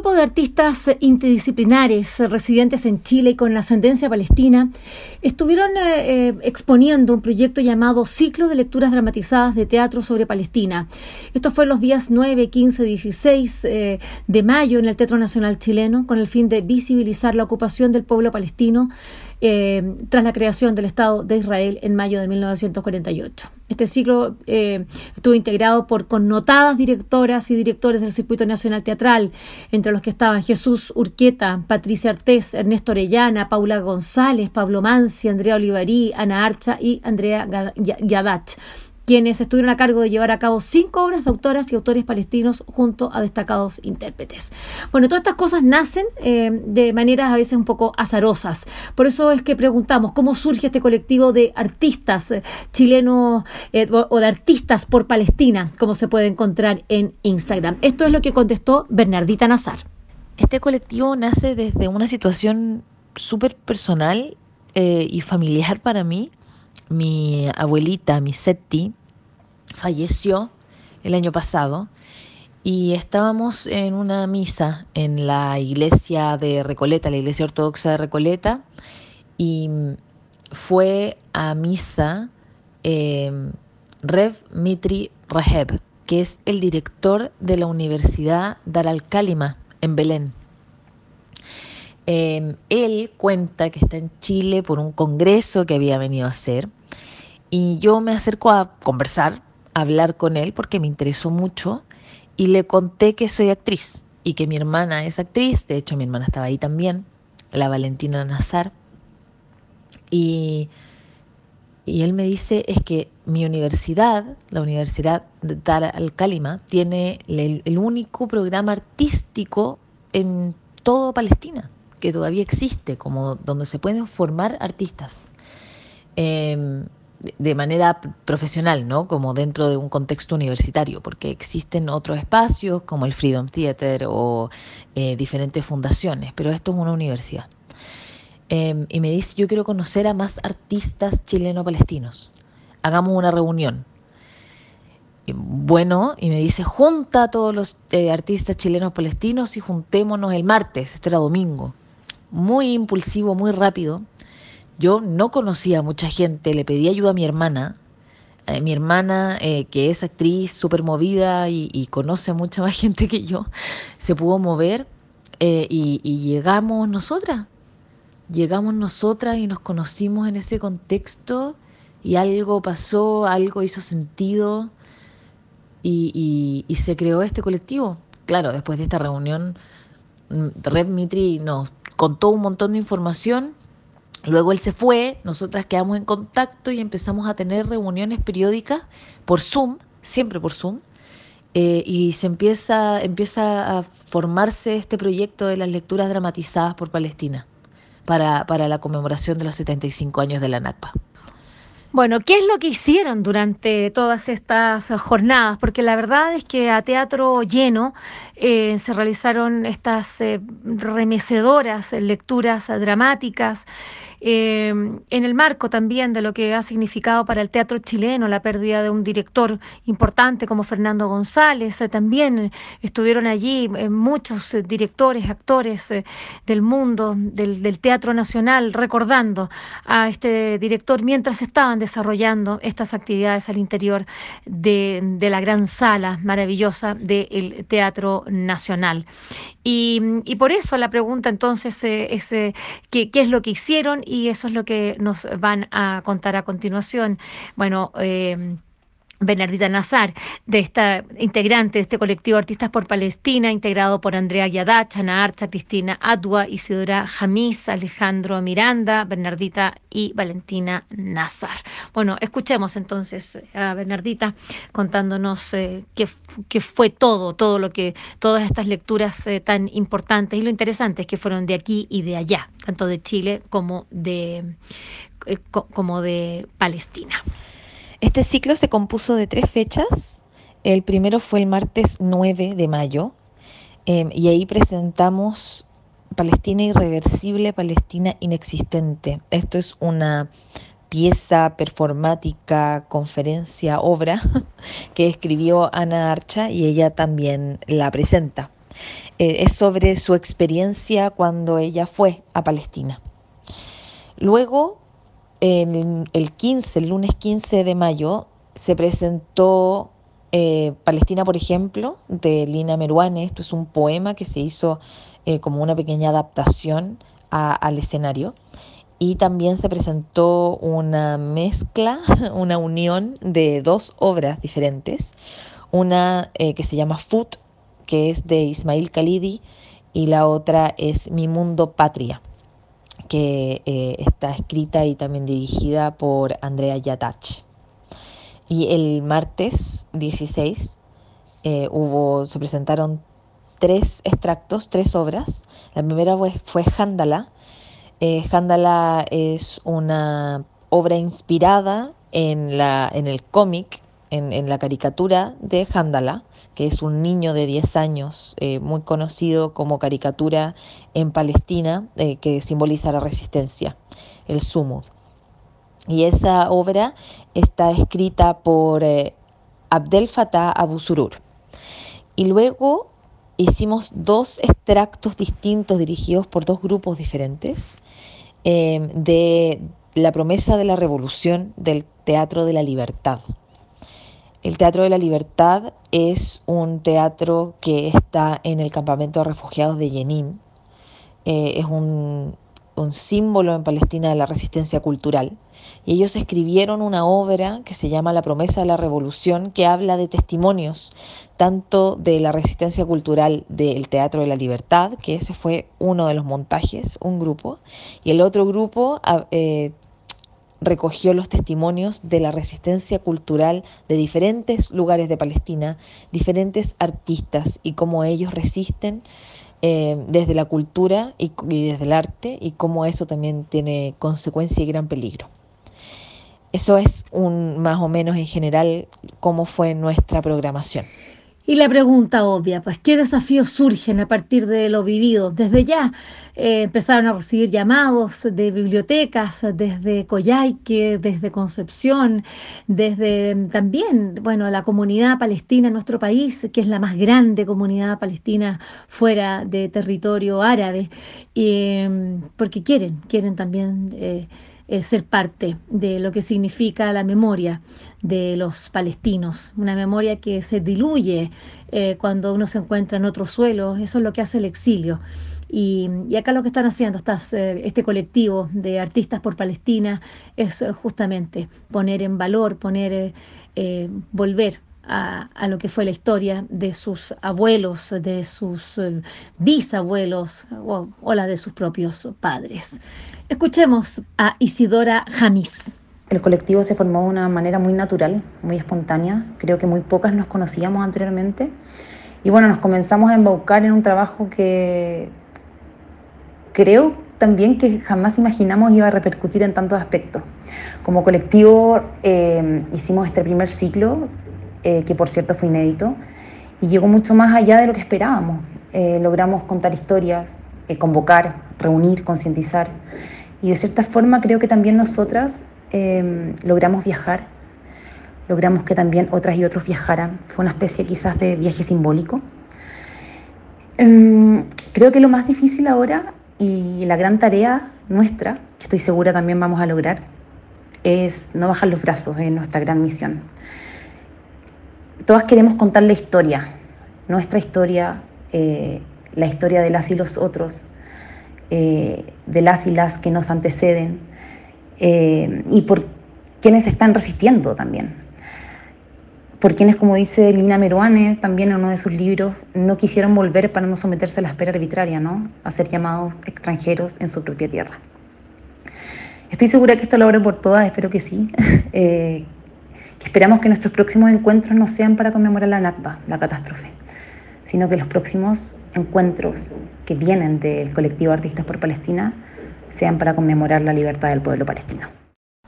grupo de artistas interdisciplinares residentes en Chile con ascendencia palestina estuvieron eh, eh, exponiendo un proyecto llamado Ciclo de Lecturas Dramatizadas de Teatro sobre Palestina. Esto fue los días 9, 15, 16 de mayo en el Teatro Nacional Chileno con el fin de visibilizar la ocupación del pueblo palestino eh, tras la creación del Estado de Israel en mayo de 1948. Este ciclo eh, estuvo integrado por connotadas directoras y directores del circuito nacional teatral, entre los que estaban Jesús Urqueta, Patricia Artés, Ernesto Orellana, Paula González, Pablo Mansi, Andrea Olivarí, Ana Archa y Andrea Yadach quienes estuvieron a cargo de llevar a cabo cinco obras de autoras y autores palestinos junto a destacados intérpretes. Bueno, todas estas cosas nacen eh, de maneras a veces un poco azarosas. Por eso es que preguntamos cómo surge este colectivo de artistas eh, chilenos eh, o de artistas por Palestina, como se puede encontrar en Instagram. Esto es lo que contestó Bernardita Nazar. Este colectivo nace desde una situación súper personal y familiar para mí. Mi abuelita, mi Seti, falleció el año pasado y estábamos en una misa en la iglesia de Recoleta, la iglesia ortodoxa de Recoleta, y fue a misa em, Rev Mitri Raheb, que es el director de la Universidad Dar al-Kálima en Belén. Em, él cuenta que está en Chile por un congreso que había venido a hacer y yo me acerco a conversar hablar con él porque me interesó mucho y le conté que soy actriz y que mi hermana es actriz, de hecho mi hermana estaba ahí también, la Valentina Nazar, y, y él me dice es que mi universidad, la Universidad de Dar al-Kálima, tiene el, único programa artístico en toda Palestina, que todavía existe, como donde se pueden formar artistas. Em, de manera profesional, ¿no? Como dentro de un contexto universitario, porque existen otros espacios como el Freedom Theater o eh, diferentes fundaciones, pero esto es una universidad. Em, y me dice, yo quiero conocer a más artistas chileno-palestinos. Hagamos una reunión. bueno, y me dice, junta a todos los eh, artistas chilenos-palestinos y juntémonos el martes, esto era domingo. Muy impulsivo, muy rápido. Yo no conocía a mucha gente, le pedí ayuda a mi hermana. Eh, mi hermana, eh, que es actriz súper movida y, conoce mucha más gente que yo, se pudo mover eh, y, y llegamos nosotras. Llegamos nosotras y nos conocimos en ese contexto y algo pasó, algo hizo sentido y, y, se creó este colectivo. Claro, después de esta reunión, mm, Red Mitri nos contó un montón de información Luego él se fue, nosotras quedamos en contacto y empezamos a tener reuniones periódicas por Zoom, siempre por Zoom, eh, y se empieza, empieza a formarse este proyecto de las lecturas dramatizadas por Palestina para, para la conmemoración de los 75 años de la NACPA. Bueno, ¿qué es lo que hicieron durante todas estas jornadas? Porque la verdad es que a teatro lleno eh, se realizaron estas eh, remecedoras lecturas dramáticas eh, en el marco también de lo que ha significado para el teatro chileno la pérdida de un director importante como Fernando González. también estuvieron allí muchos directores, actores del mundo, del, teatro nacional, recordando a este director mientras estaban desarrollando estas actividades al interior de, la gran sala maravillosa del Teatro Nacional. Y, por eso la pregunta entonces eh, es eh, ¿qué, es lo que hicieron y eso es lo que nos van a contar a continuación. Bueno, eh, Bernardita Nazar, de esta integrante de este colectivo Artistas por Palestina, integrado por Andrea Yadach, Ana Archa, Cristina Adua, Isidora Jamis, Alejandro Miranda, Bernardita y Valentina Nazar. Bueno, escuchemos entonces a Bernardita contándonos eh, qué, fue todo, todo lo que, todas estas lecturas eh, tan importantes y lo interesante es que fueron de aquí y de allá, tanto de Chile como de, eh, como de Palestina. Este ciclo se compuso de tres fechas. El primero fue el martes 9 de mayo em, y ahí presentamos Palestina Irreversible, Palestina Inexistente. Esto es una pieza performática, conferencia, obra que escribió Ana Archa y ella también la presenta. Eh, es sobre su experiencia cuando ella fue a Palestina. Luego, el, el 15, el lunes 15 de mayo, se presentó eh, Palestina, por ejemplo, de Lina Meruane. Esto es un poema que se hizo eh, como una pequeña adaptación al escenario. Y también se presentó una mezcla, una unión de dos obras diferentes. Una eh, que se llama Foot, que es de Ismail Khalidi, y la otra es Mi Mundo Patria, que está escrita y también dirigida por Andrea Yatach. Y el martes 16 eh, hubo, se presentaron tres extractos, tres obras. La primera fue, fue Jándala. Eh, es una obra inspirada en, la, en el cómic, en, la caricatura de Jándala, que es un niño de 10 años eh, muy conocido como caricatura en Palestina, eh, que simboliza la resistencia, el Sumud. Y esa obra está escrita por eh, Abdel Fattah Abu Surur. Y luego hicimos dos extractos distintos dirigidos por dos grupos diferentes em, de La promesa de la revolución del Teatro de la Libertad. El Teatro de la Libertad es un teatro que está en el campamento de refugiados de Jenin. Eh, es un, un símbolo en Palestina de la resistencia cultural. Y ellos escribieron una obra que se llama La promesa de la revolución, que habla de testimonios, tanto de la resistencia cultural del Teatro de la Libertad, que ese fue uno de los montajes, un grupo, y el otro grupo ah, eh, recogió los testimonios de la resistencia cultural de diferentes lugares de Palestina, diferentes artistas y cómo ellos resisten eh, desde la cultura y, desde el arte y cómo eso también tiene consecuencia y gran peligro. Eso es un más o menos en general cómo fue nuestra programación. Y la pregunta obvia, pues, ¿qué desafíos surgen a partir de lo vivido? Desde ya eh, empezaron a recibir llamados de bibliotecas, desde Coyhaique, desde Concepción, desde también, bueno, la comunidad palestina en nuestro país, que es la más grande comunidad palestina fuera de territorio árabe, porque quieren, quieren también... Eh, eh, ser parte de lo que significa la memoria de los palestinos, una memoria que se diluye eh, cuando uno se encuentra en otro suelo, eso es lo que hace el exilio. Y, acá lo que están haciendo eh, este colectivo de artistas por Palestina es justamente poner en valor, poner, volver a, lo que fue la historia de sus abuelos, de sus eh, bisabuelos o, la de sus propios padres. Escuchemos a Isidora Jamis. El colectivo se formó de una manera muy natural, muy espontánea. Creo que muy pocas nos conocíamos anteriormente. Y bueno, nos comenzamos a embaucar en un trabajo que creo también que jamás imaginamos iba a repercutir en tantos aspectos. Como colectivo eh, hicimos este primer ciclo eh, que por cierto fue inédito, y llegó mucho más allá de lo que esperábamos. Eh, logramos contar historias, eh, convocar, reunir, concientizar, y de cierta forma creo que también nosotras logramos viajar, logramos que también otras y otros viajaran. Fue una especie quizás de viaje simbólico. Em, creo que lo más difícil ahora y la gran tarea nuestra, que estoy segura también vamos a lograr, es no bajar los brazos en nuestra gran misión todas queremos contar la historia, nuestra historia, eh, la historia de las y los otros, eh, de las y las que nos anteceden eh, y por quienes están resistiendo también. Por quienes, como dice Lina Meruane, también en uno de sus libros, no quisieron volver para no someterse a la espera arbitraria, ¿no? a ser llamados extranjeros en su propia tierra. Estoy segura que esto lo logro por todas, espero que sí. esperamos que nuestros próximos encuentros no sean para conmemorar la Nakba, la catástrofe, sino que los próximos encuentros que vienen del colectivo Artistas por Palestina sean para conmemorar la libertad del pueblo palestino.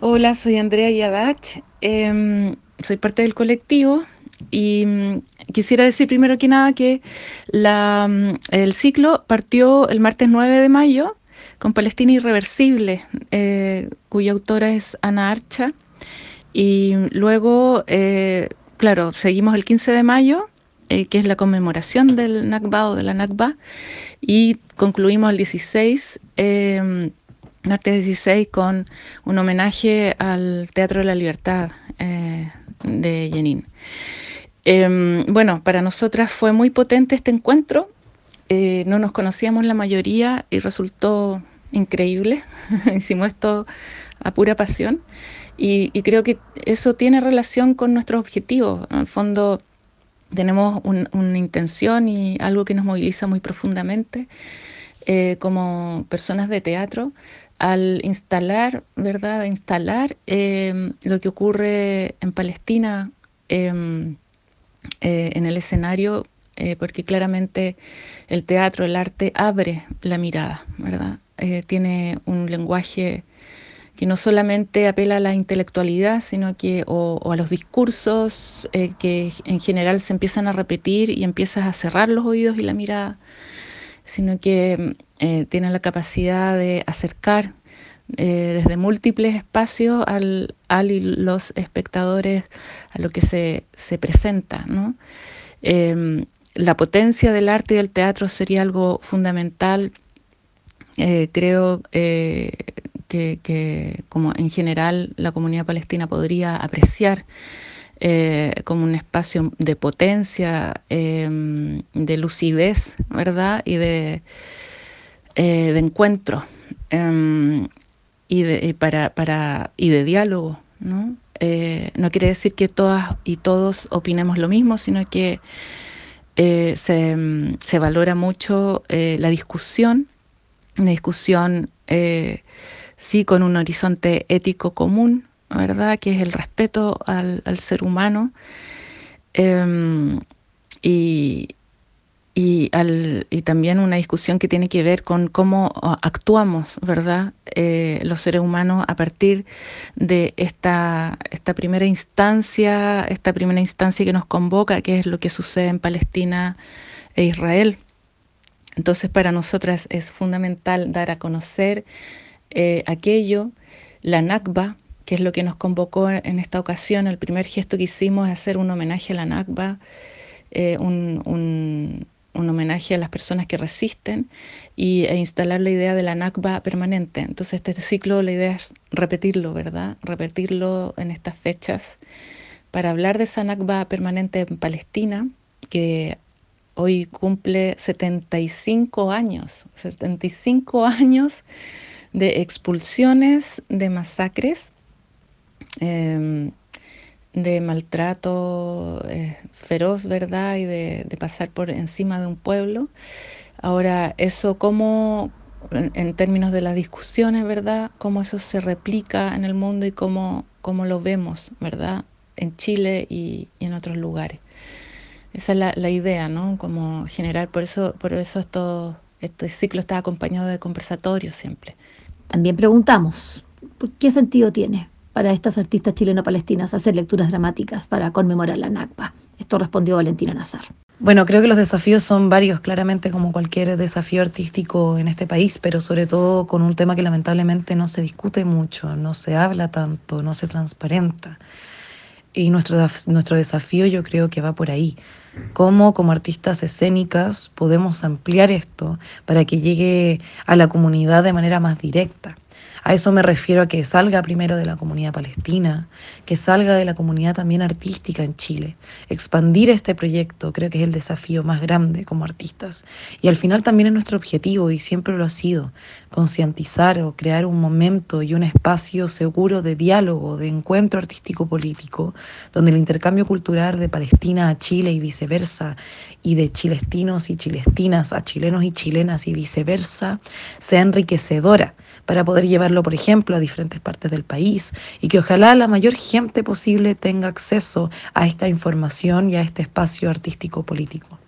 Hola, soy Andrea Yadach, em, soy parte del colectivo y mm, quisiera decir primero que nada que mm, el ciclo partió el martes 9 de mayo con Palestina Irreversible, eh, cuya autora es Ana Archa y luego, eh, claro, seguimos el 15 de mayo eh, que es la conmemoración del Nakba o de la Nakba, y concluimos el 16, eh, martes 16, con un homenaje al Teatro de la Libertad eh, de Jenin. Em, bueno, para nosotras fue muy potente este encuentro, no nos conocíamos la mayoría y resultó increíble, hicimos esto a pura pasión y, creo que eso tiene relación con nuestros objetivos, en el fondo tenemos un, una intención y algo que nos moviliza muy profundamente eh, como personas de teatro al instalar, ¿verdad? Instalar eh, lo que ocurre en Palestina eh, en el escenario, eh, porque claramente el teatro, el arte abre la mirada, ¿verdad? Tiene un lenguaje que no solamente apela a la intelectualidad, sino que o, a los discursos eh, que en general se empiezan a repetir y empiezas a cerrar los oídos y la mirada, sino que eh, tiene la capacidad de acercar eh, desde múltiples espacios al, al, y los espectadores a lo que se, se presenta. ¿no? Eh, la potencia del arte y del teatro sería algo fundamental, eh, creo que, como en general la comunidad palestina podría apreciar eh, como un espacio de potencia, eh, de lucidez, ¿verdad? Y de, eh, de encuentro y, de, para, para, y de diálogo, ¿no? no quiere decir que todas y todos opinemos lo mismo, sino que se, se, valora mucho la discusión, una discusión sí con un horizonte ético común, ¿verdad? Que es el respeto al, al ser humano eh, y, y, al, y, también una discusión que tiene que ver con cómo actuamos, ¿verdad? Eh, los seres humanos a partir de esta, esta primera instancia, esta primera instancia que nos convoca, que es lo que sucede en Palestina e Israel. Entonces, para nosotras es fundamental dar a conocer eh, aquello, la Nakba, que es lo que nos convocó en esta ocasión. El primer gesto que hicimos es hacer un homenaje a la Nakba, eh, un, un, homenaje a las personas que resisten y, e instalar la idea de la Nakba permanente. Entonces, este ciclo, la idea es repetirlo, ¿verdad? Repetirlo en estas fechas para hablar de esa Nakba permanente en Palestina, que hoy cumple 75 años, 75 años de expulsiones, de masacres, eh, de maltrato eh, feroz, ¿verdad? Y de, pasar por encima de un pueblo. Ahora, eso cómo, en, términos de las discusiones, ¿verdad? Cómo eso se replica en el mundo y cómo, cómo lo vemos, ¿verdad? En Chile y, en otros lugares. Esa es la, idea, ¿no? Como generar, por eso, por eso este ciclo está acompañado de conversatorios siempre. También preguntamos, ¿qué sentido tiene para estas artistas chileno-palestinas hacer lecturas dramáticas para conmemorar la Nakba? Esto respondió Valentina Nazar. Bueno, creo que los desafíos son varios, claramente como cualquier desafío artístico en este país, pero sobre todo con un tema que lamentablemente no se discute mucho, no se habla tanto, no se transparenta. Y nuestro, nuestro desafío yo creo que va por ahí. Cómo como artistas escénicas podemos ampliar esto para que llegue a la comunidad de manera más directa. A eso me refiero a que salga primero de la comunidad palestina, que salga de la comunidad también artística en Chile. Expandir este proyecto creo que es el desafío más grande como artistas. Y al final también es nuestro objetivo y siempre lo ha sido, concientizar o crear un momento y un espacio seguro de diálogo, de encuentro artístico-político, donde el intercambio cultural de Palestina a Chile y viceversa, y de chilestinos y chilestinas a chilenos y chilenas y viceversa, sea enriquecedora para poder por ejemplo, a diferentes partes del país y que ojalá la mayor gente posible tenga acceso a esta información y a este espacio artístico político.